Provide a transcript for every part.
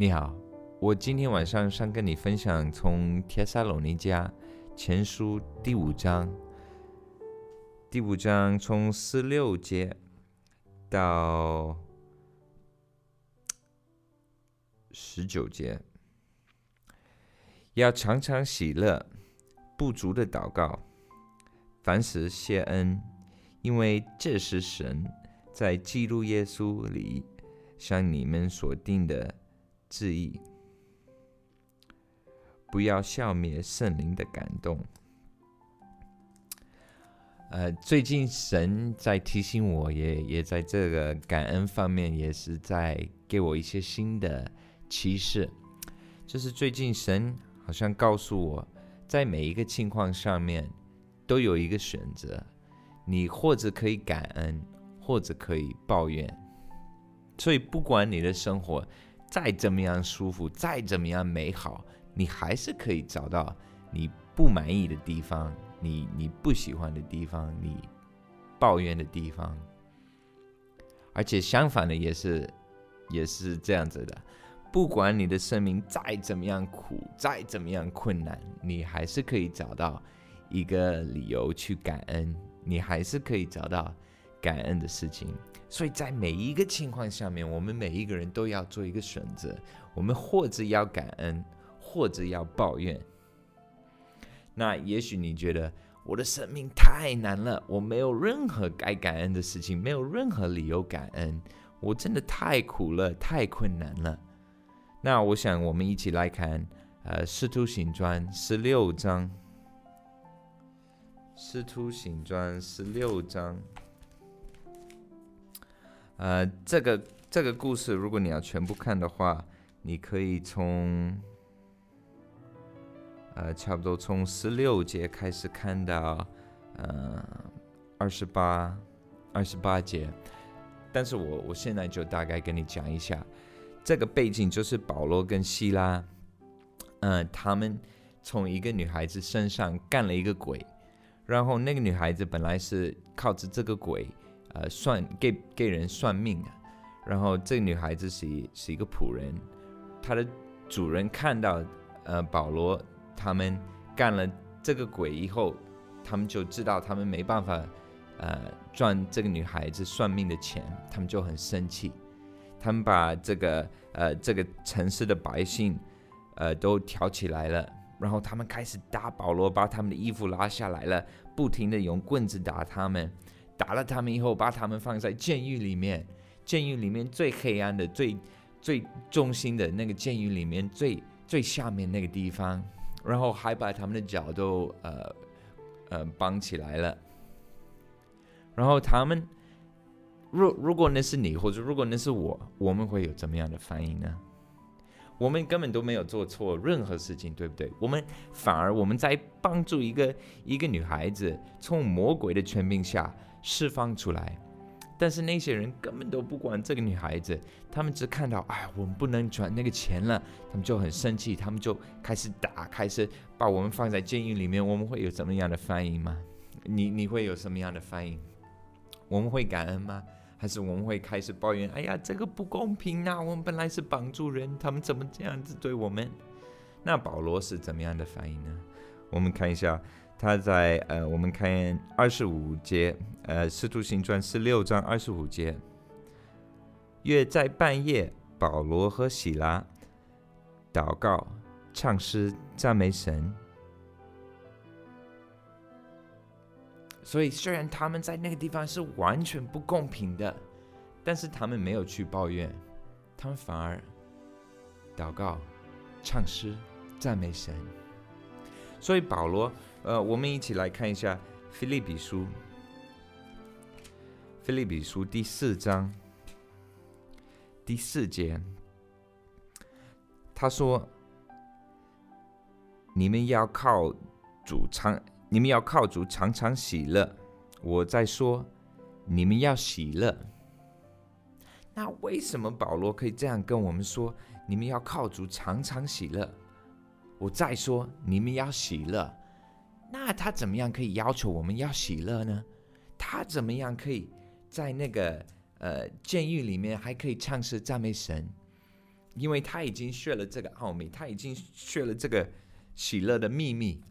你好，我今天晚上想跟你分享从《帖撒罗尼迦前书》第五章，第五章从十六节到十九节，要常常喜乐，不足的祷告，凡事谢恩，因为这是神在基督耶稣里向你们所定的。致意，不要消灭圣灵的感动。呃，最近神在提醒我，也也在这个感恩方面，也是在给我一些新的启示。就是最近神好像告诉我，在每一个情况上面都有一个选择，你或者可以感恩，或者可以抱怨。所以不管你的生活。再怎么样舒服，再怎么样美好，你还是可以找到你不满意的地方，你你不喜欢的地方，你抱怨的地方。而且相反的也是，也是这样子的。不管你的生命再怎么样苦，再怎么样困难，你还是可以找到一个理由去感恩，你还是可以找到感恩的事情。所以在每一个情况下面，我们每一个人都要做一个选择：我们或者要感恩，或者要抱怨。那也许你觉得我的生命太难了，我没有任何该感恩的事情，没有任何理由感恩，我真的太苦了，太困难了。那我想我们一起来看，呃，《师徒行传》十六章，《师徒行传》十六章。呃，这个这个故事，如果你要全部看的话，你可以从呃差不多从十六节开始看到呃二十八二十八节。但是我我现在就大概跟你讲一下，这个背景就是保罗跟希拉，嗯，他们从一个女孩子身上干了一个鬼，然后那个女孩子本来是靠着这个鬼。呃，算给给人算命啊，然后这个女孩子是是一个仆人，她的主人看到呃保罗他们干了这个鬼以后，他们就知道他们没办法呃赚这个女孩子算命的钱，他们就很生气，他们把这个呃这个城市的百姓呃都挑起来了，然后他们开始打保罗，把他们的衣服拉下来了，不停的用棍子打他们。打了他们以后，把他们放在监狱里面，监狱里面最黑暗的、最最中心的那个监狱里面最最下面那个地方，然后还把他们的脚都呃呃绑起来了。然后他们，如如果那是你，或者如果那是我，我们会有怎么样的反应呢？我们根本都没有做错任何事情，对不对？我们反而我们在帮助一个一个女孩子从魔鬼的权柄下。释放出来，但是那些人根本都不管这个女孩子，他们只看到，哎，我们不能转那个钱了，他们就很生气，他们就开始打，开始把我们放在监狱里面。我们会有怎么样的反应吗？你你会有什么样的反应？我们会感恩吗？还是我们会开始抱怨？哎呀，这个不公平啊！我们本来是帮助人，他们怎么这样子对我们？那保罗是怎么样的反应呢？我们看一下。他在呃，我们看二十五节，呃，《使徒行传》十六章二十五节。约在半夜，保罗和喜拉祷告、唱诗、赞美神。所以，虽然他们在那个地方是完全不公平的，但是他们没有去抱怨，他们反而祷告、唱诗、赞美神。所以，保罗。呃，我们一起来看一下《菲利比书》。《菲利比书》第四章第四节，他说：“你们要靠主唱，你们要靠主常常喜乐。”我在说，你们要喜乐。那为什么保罗可以这样跟我们说？你们要靠主常常喜乐。我再说，你们要喜乐。那他怎么样可以要求我们要喜乐呢？他怎么样可以在那个呃监狱里面还可以唱诗赞美神？因为他已经学了这个奥秘，他已经学了这个喜乐的秘密。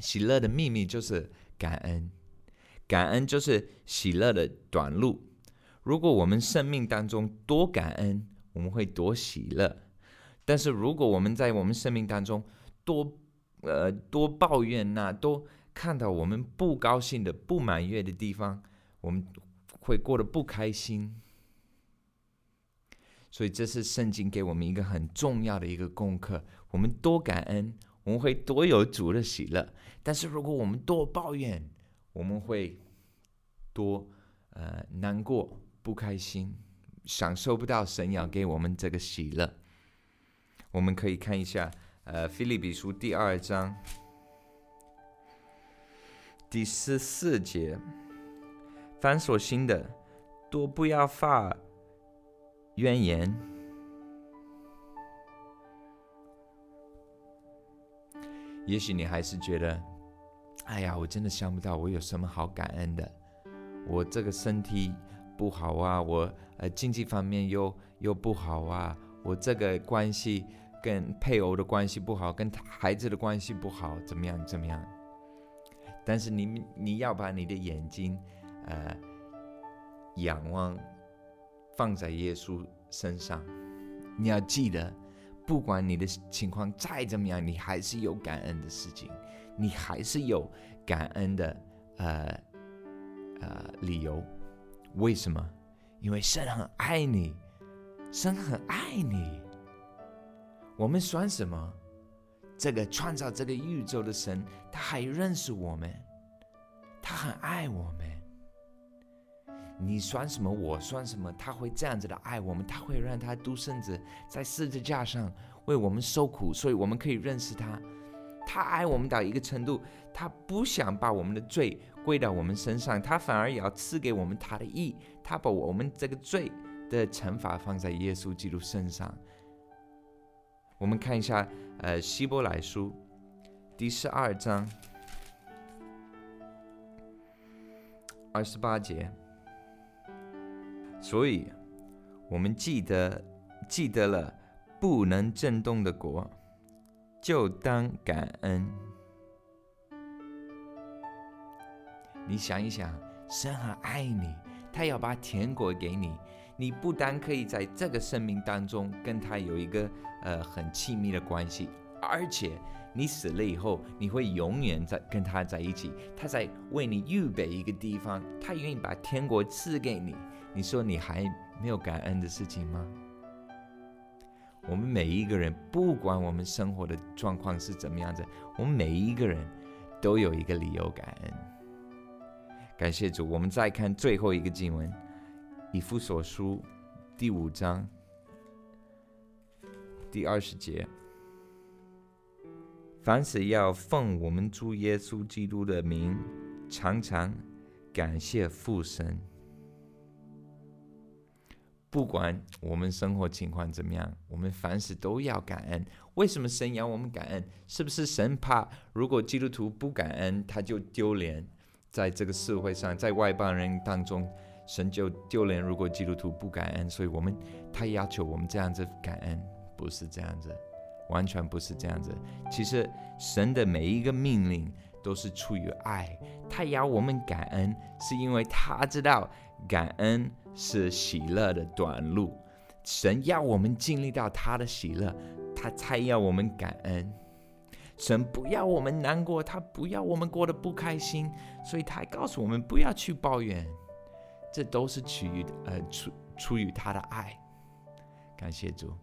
喜乐的秘密就是感恩，感恩就是喜乐的短路。如果我们生命当中多感恩，我们会多喜乐；但是如果我们在我们生命当中多呃多抱怨呐，多看到我们不高兴的、不满意的地方，我们会过得不开心。所以这是圣经给我们一个很重要的一个功课：我们多感恩，我们会多有主的喜乐；但是如果我们多抱怨，我们会多呃难过、不开心，享受不到神要给我们这个喜乐。我们可以看一下呃《菲利比书》第二章第十四节：凡所行的，多不要发。怨言，也许你还是觉得，哎呀，我真的想不到我有什么好感恩的。我这个身体不好啊，我呃经济方面又又不好啊，我这个关系跟配偶的关系不好，跟孩子的关系不好，怎么样怎么样？但是你你要把你的眼睛呃仰望。放在耶稣身上，你要记得，不管你的情况再怎么样，你还是有感恩的事情，你还是有感恩的呃呃理由。为什么？因为神很爱你，神很爱你。我们算什么？这个创造这个宇宙的神，他还认识我们，他很爱我们。你算什么？我算什么？他会这样子的爱我们，他会让他独生子在十字架上为我们受苦，所以我们可以认识他。他爱我们到一个程度，他不想把我们的罪归到我们身上，他反而也要赐给我们他的义。他把我们这个罪的惩罚放在耶稣基督身上。我们看一下，呃，希伯来书第十二章二十八节。所以，我们记得记得了不能震动的国，就当感恩。你想一想，神很爱你，他要把甜果给你。你不但可以在这个生命当中跟他有一个呃很亲密的关系，而且你死了以后，你会永远在跟他在一起。他在为你预备一个地方，他愿意把天国赐给你。你说你还没有感恩的事情吗？我们每一个人，不管我们生活的状况是怎么样子，我们每一个人都有一个理由感恩。感谢主，我们再看最后一个经文，《以弗所书》第五章第二十节：凡事要奉我们主耶稣基督的名，常常感谢父神。不管我们生活情况怎么样，我们凡事都要感恩。为什么神要我们感恩？是不是神怕如果基督徒不感恩，他就丢脸，在这个社会上，在外邦人当中，神就丢脸。如果基督徒不感恩，所以我们他要求我们这样子感恩，不是这样子，完全不是这样子。其实神的每一个命令都是出于爱，他要我们感恩，是因为他知道感恩。是喜乐的短路，神要我们经历到他的喜乐，他才要我们感恩。神不要我们难过，他不要我们过得不开心，所以他还告诉我们不要去抱怨。这都是出于呃出出于他的爱。感谢主，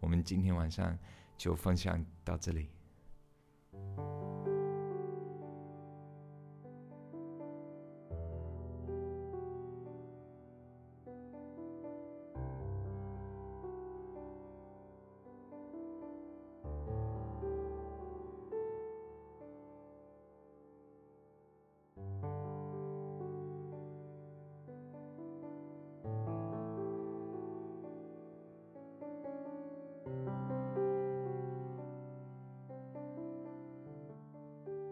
我们今天晚上就分享到这里。